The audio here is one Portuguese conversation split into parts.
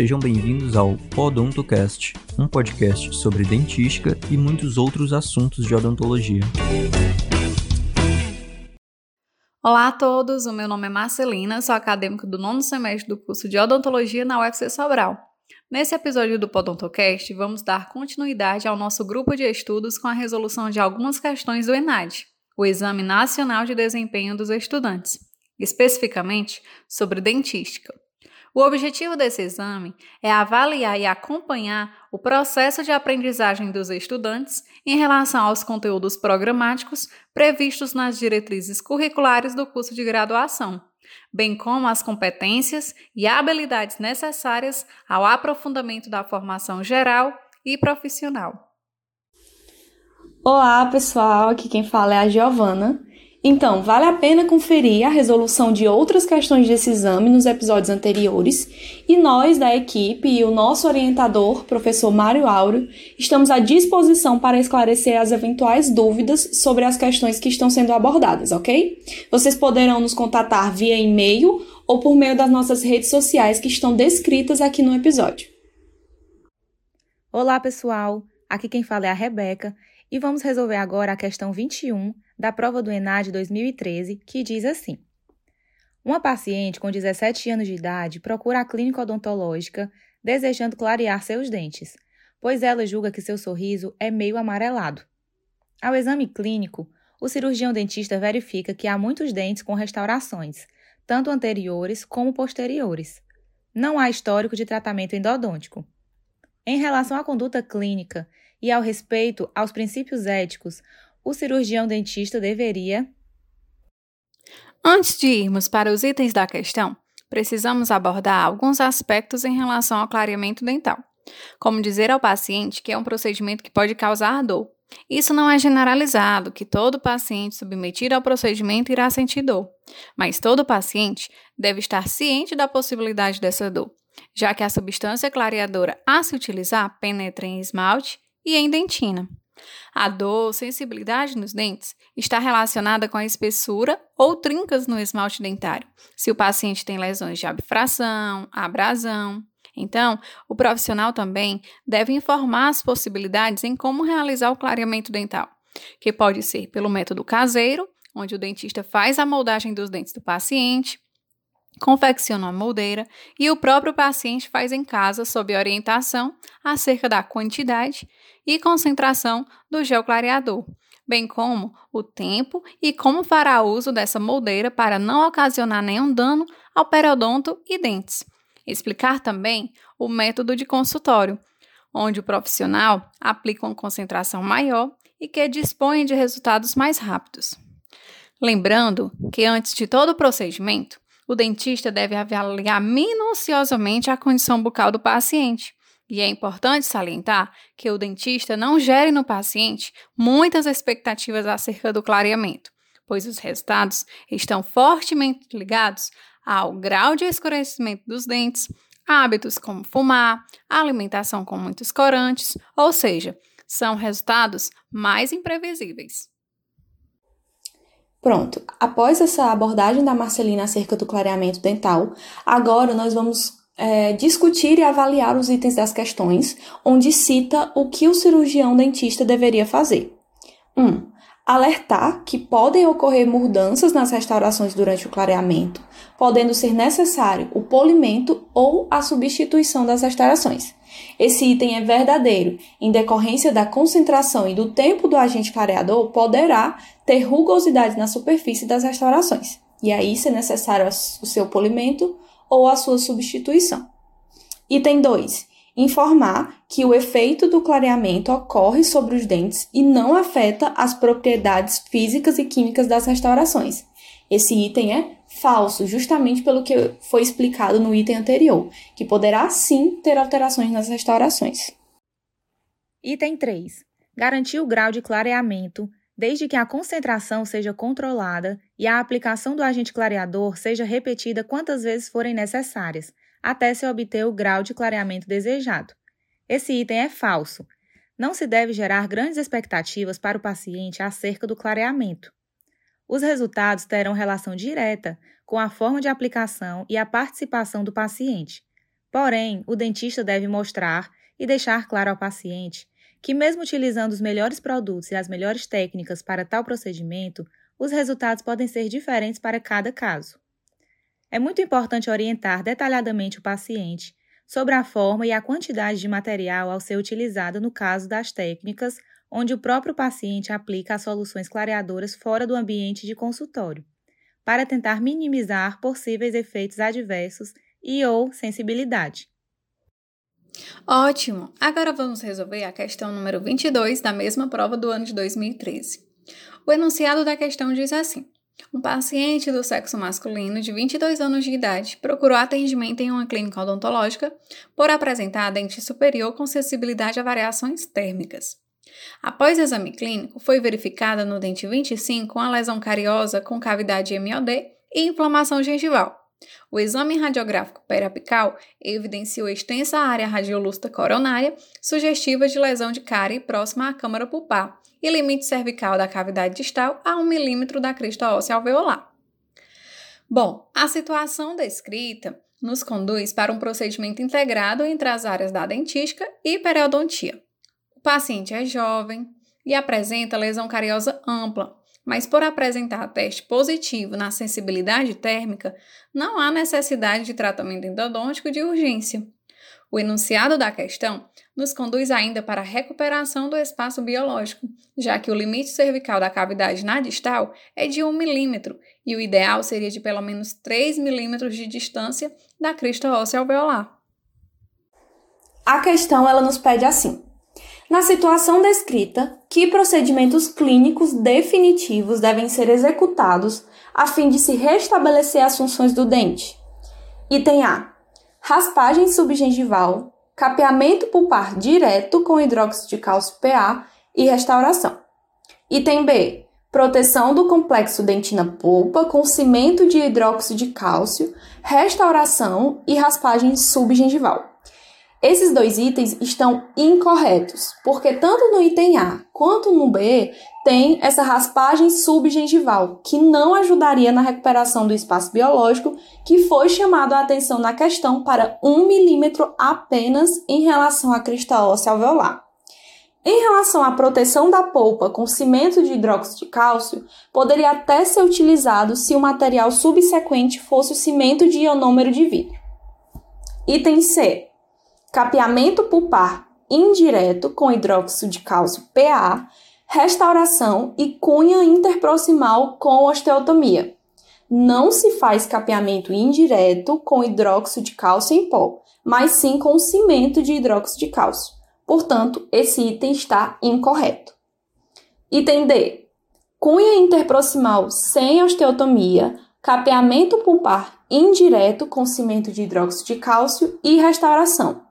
Sejam bem-vindos ao Podontocast, um podcast sobre dentística e muitos outros assuntos de odontologia. Olá a todos, o meu nome é Marcelina, sou acadêmica do nono semestre do curso de odontologia na UFC Sobral. Nesse episódio do Podontocast, vamos dar continuidade ao nosso grupo de estudos com a resolução de algumas questões do ENAD, o Exame Nacional de Desempenho dos Estudantes, especificamente sobre dentística. O objetivo desse exame é avaliar e acompanhar o processo de aprendizagem dos estudantes em relação aos conteúdos programáticos previstos nas diretrizes curriculares do curso de graduação, bem como as competências e habilidades necessárias ao aprofundamento da formação geral e profissional. Olá, pessoal. Aqui quem fala é a Giovana então, vale a pena conferir a resolução de outras questões desse exame nos episódios anteriores, e nós da equipe e o nosso orientador, professor Mário Áureo, estamos à disposição para esclarecer as eventuais dúvidas sobre as questões que estão sendo abordadas, ok? Vocês poderão nos contatar via e-mail ou por meio das nossas redes sociais que estão descritas aqui no episódio. Olá, pessoal! Aqui quem fala é a Rebeca e vamos resolver agora a questão 21 da prova do ENAD 2013, que diz assim: Uma paciente com 17 anos de idade procura a clínica odontológica desejando clarear seus dentes, pois ela julga que seu sorriso é meio amarelado. Ao exame clínico, o cirurgião dentista verifica que há muitos dentes com restaurações, tanto anteriores como posteriores. Não há histórico de tratamento endodôntico. Em relação à conduta clínica e ao respeito aos princípios éticos, o cirurgião dentista deveria. Antes de irmos para os itens da questão, precisamos abordar alguns aspectos em relação ao clareamento dental, como dizer ao paciente que é um procedimento que pode causar dor. Isso não é generalizado, que todo paciente submetido ao procedimento irá sentir dor, mas todo paciente deve estar ciente da possibilidade dessa dor, já que a substância clareadora a se utilizar penetra em esmalte e em dentina. A dor, sensibilidade nos dentes está relacionada com a espessura ou trincas no esmalte dentário, se o paciente tem lesões de abfração, abrasão. Então, o profissional também deve informar as possibilidades em como realizar o clareamento dental, que pode ser pelo método caseiro, onde o dentista faz a moldagem dos dentes do paciente, confecciona a moldeira e o próprio paciente faz em casa sob orientação acerca da quantidade e concentração do gel clareador, bem como o tempo e como fará uso dessa moldeira para não ocasionar nenhum dano ao periodonto e dentes. Explicar também o método de consultório, onde o profissional aplica uma concentração maior e que dispõe de resultados mais rápidos. Lembrando que antes de todo o procedimento, o dentista deve avaliar minuciosamente a condição bucal do paciente. E é importante salientar que o dentista não gere no paciente muitas expectativas acerca do clareamento, pois os resultados estão fortemente ligados ao grau de escurecimento dos dentes, hábitos como fumar, alimentação com muitos corantes, ou seja, são resultados mais imprevisíveis. Pronto, após essa abordagem da Marcelina acerca do clareamento dental, agora nós vamos é, discutir e avaliar os itens das questões, onde cita o que o cirurgião dentista deveria fazer. 1. Um, alertar que podem ocorrer mudanças nas restaurações durante o clareamento, podendo ser necessário o polimento ou a substituição das restaurações. Esse item é verdadeiro, em decorrência da concentração e do tempo do agente clareador, poderá ter rugosidade na superfície das restaurações, e aí se é necessário o seu polimento ou a sua substituição. Item 2. Informar que o efeito do clareamento ocorre sobre os dentes e não afeta as propriedades físicas e químicas das restaurações. Esse item é falso, justamente pelo que foi explicado no item anterior, que poderá sim ter alterações nas restaurações. Item 3. Garantir o grau de clareamento, desde que a concentração seja controlada e a aplicação do agente clareador seja repetida quantas vezes forem necessárias, até se obter o grau de clareamento desejado. Esse item é falso. Não se deve gerar grandes expectativas para o paciente acerca do clareamento. Os resultados terão relação direta com a forma de aplicação e a participação do paciente. Porém, o dentista deve mostrar e deixar claro ao paciente que, mesmo utilizando os melhores produtos e as melhores técnicas para tal procedimento, os resultados podem ser diferentes para cada caso. É muito importante orientar detalhadamente o paciente sobre a forma e a quantidade de material ao ser utilizado no caso das técnicas onde o próprio paciente aplica as soluções clareadoras fora do ambiente de consultório, para tentar minimizar possíveis efeitos adversos e ou sensibilidade. Ótimo! Agora vamos resolver a questão número 22 da mesma prova do ano de 2013. O enunciado da questão diz assim: um paciente do sexo masculino de 22 anos de idade procurou atendimento em uma clínica odontológica por apresentar dente superior com sensibilidade a variações térmicas. Após exame clínico, foi verificada no dente 25 uma lesão cariosa com cavidade MOD e inflamação gengival. O exame radiográfico periapical evidenciou extensa área radiolúcida coronária, sugestiva de lesão de cárie próxima à câmara pulpar, e limite cervical da cavidade distal a 1 milímetro da crista óssea alveolar. Bom, a situação descrita nos conduz para um procedimento integrado entre as áreas da dentística e periodontia. O paciente é jovem e apresenta lesão cariosa ampla, mas por apresentar teste positivo na sensibilidade térmica, não há necessidade de tratamento endodôntico de urgência. O enunciado da questão nos conduz ainda para a recuperação do espaço biológico, já que o limite cervical da cavidade na distal é de 1 milímetro e o ideal seria de pelo menos 3 milímetros de distância da crista óssea alveolar. A questão ela nos pede assim: na situação descrita, que procedimentos clínicos definitivos devem ser executados a fim de se restabelecer as funções do dente? Item A raspagem subgengival, capeamento pulpar direto com hidróxido de cálcio PA e restauração. Item B. Proteção do complexo dentina-polpa com cimento de hidróxido de cálcio, restauração e raspagem subgengival. Esses dois itens estão incorretos, porque tanto no item A quanto no B tem essa raspagem subgengival, que não ajudaria na recuperação do espaço biológico, que foi chamado a atenção na questão para 1 milímetro apenas em relação à crista óssea alveolar. Em relação à proteção da polpa com cimento de hidróxido de cálcio, poderia até ser utilizado se o material subsequente fosse o cimento de ionômero de vidro. Item C capeamento pulpar indireto com hidróxido de cálcio PA, restauração e cunha interproximal com osteotomia. Não se faz capeamento indireto com hidróxido de cálcio em pó, mas sim com cimento de hidróxido de cálcio. Portanto, esse item está incorreto. Item D. Cunha interproximal sem osteotomia, capeamento pulpar indireto com cimento de hidróxido de cálcio e restauração.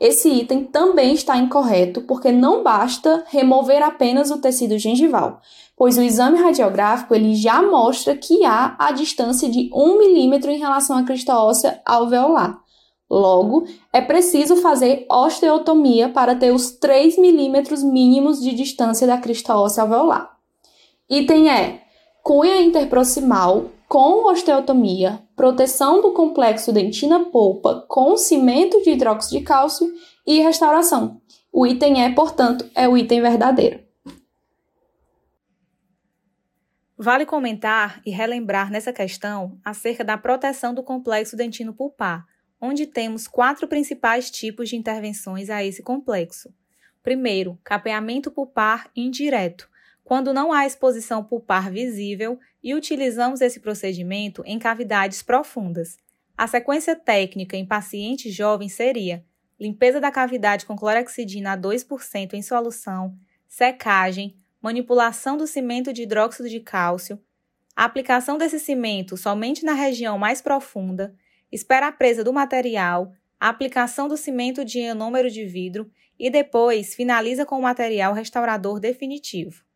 Esse item também está incorreto porque não basta remover apenas o tecido gengival, pois o exame radiográfico ele já mostra que há a distância de 1 milímetro em relação à crista óssea alveolar. Logo, é preciso fazer osteotomia para ter os 3 milímetros mínimos de distância da crista óssea alveolar. Item E. Cunha interproximal com osteotomia, proteção do complexo dentina-polpa com cimento de hidróxido de cálcio e restauração. O item E, portanto, é o item verdadeiro. Vale comentar e relembrar nessa questão acerca da proteção do complexo dentino-pulpar, onde temos quatro principais tipos de intervenções a esse complexo. Primeiro, capeamento pulpar indireto, quando não há exposição pulpar visível e utilizamos esse procedimento em cavidades profundas. A sequência técnica em paciente jovem seria limpeza da cavidade com clorexidina a 2% em solução, secagem, manipulação do cimento de hidróxido de cálcio, aplicação desse cimento somente na região mais profunda, espera a presa do material, aplicação do cimento de ionômero de vidro e depois finaliza com o material restaurador definitivo.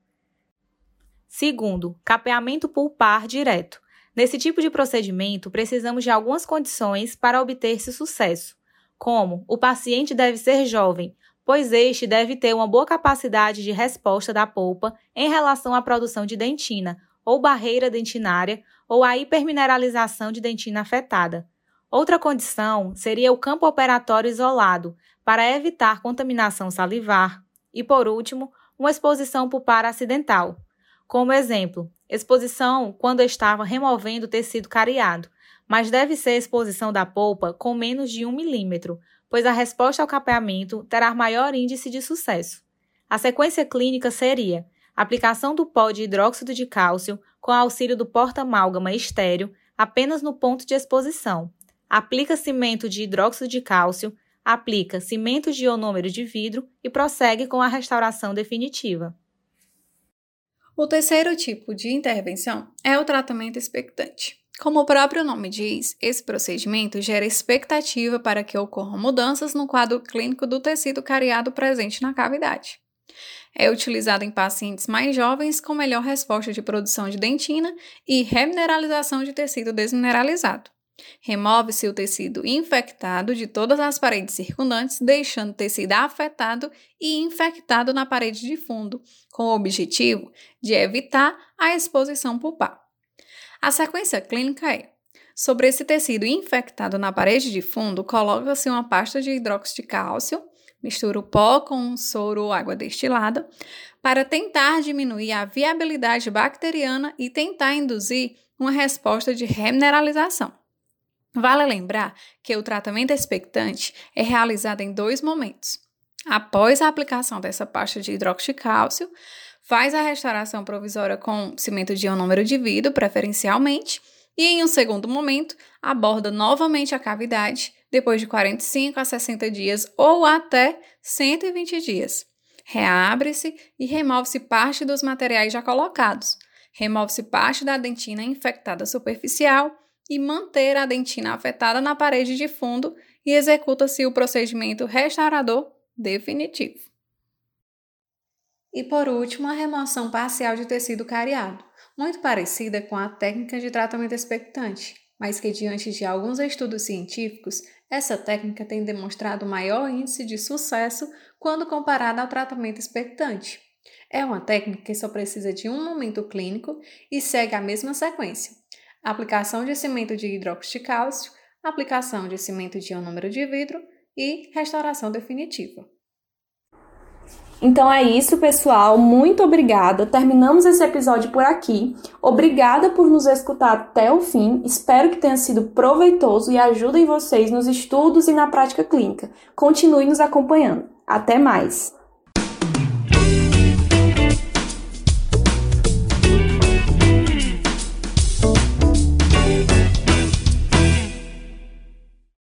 Segundo, capeamento pulpar direto. Nesse tipo de procedimento, precisamos de algumas condições para obter-se sucesso, como o paciente deve ser jovem, pois este deve ter uma boa capacidade de resposta da polpa em relação à produção de dentina, ou barreira dentinária, ou à hipermineralização de dentina afetada. Outra condição seria o campo operatório isolado, para evitar contaminação salivar. E, por último, uma exposição pulpar acidental. Como exemplo, exposição quando estava removendo tecido cariado, mas deve ser exposição da polpa com menos de 1 milímetro, pois a resposta ao capeamento terá maior índice de sucesso. A sequência clínica seria aplicação do pó de hidróxido de cálcio com auxílio do porta-amálgama estéreo apenas no ponto de exposição. Aplica cimento de hidróxido de cálcio, aplica cimento de ionômero de vidro e prossegue com a restauração definitiva. O terceiro tipo de intervenção é o tratamento expectante. Como o próprio nome diz, esse procedimento gera expectativa para que ocorram mudanças no quadro clínico do tecido cariado presente na cavidade. É utilizado em pacientes mais jovens com melhor resposta de produção de dentina e remineralização de tecido desmineralizado. Remove-se o tecido infectado de todas as paredes circundantes, deixando o tecido afetado e infectado na parede de fundo, com o objetivo de evitar a exposição pulpar. A sequência clínica é: sobre esse tecido infectado na parede de fundo, coloca-se uma pasta de hidróxido de cálcio, mistura o pó com soro ou água destilada, para tentar diminuir a viabilidade bacteriana e tentar induzir uma resposta de remineralização. Vale lembrar que o tratamento expectante é realizado em dois momentos. Após a aplicação dessa pasta de hidróxido de cálcio, faz a restauração provisória com cimento de ionômero de vidro, preferencialmente, e em um segundo momento, aborda novamente a cavidade depois de 45 a 60 dias ou até 120 dias. Reabre-se e remove-se parte dos materiais já colocados. Remove-se parte da dentina infectada superficial e manter a dentina afetada na parede de fundo e executa-se o procedimento restaurador definitivo. E por último, a remoção parcial de tecido cariado, muito parecida com a técnica de tratamento expectante, mas que diante de alguns estudos científicos, essa técnica tem demonstrado maior índice de sucesso quando comparada ao tratamento expectante. É uma técnica que só precisa de um momento clínico e segue a mesma sequência aplicação de cimento de hidróxido de cálcio, aplicação de cimento de ionômero de vidro e restauração definitiva. Então é isso, pessoal. Muito obrigada. Terminamos esse episódio por aqui. Obrigada por nos escutar até o fim. Espero que tenha sido proveitoso e ajudem vocês nos estudos e na prática clínica. Continue nos acompanhando. Até mais!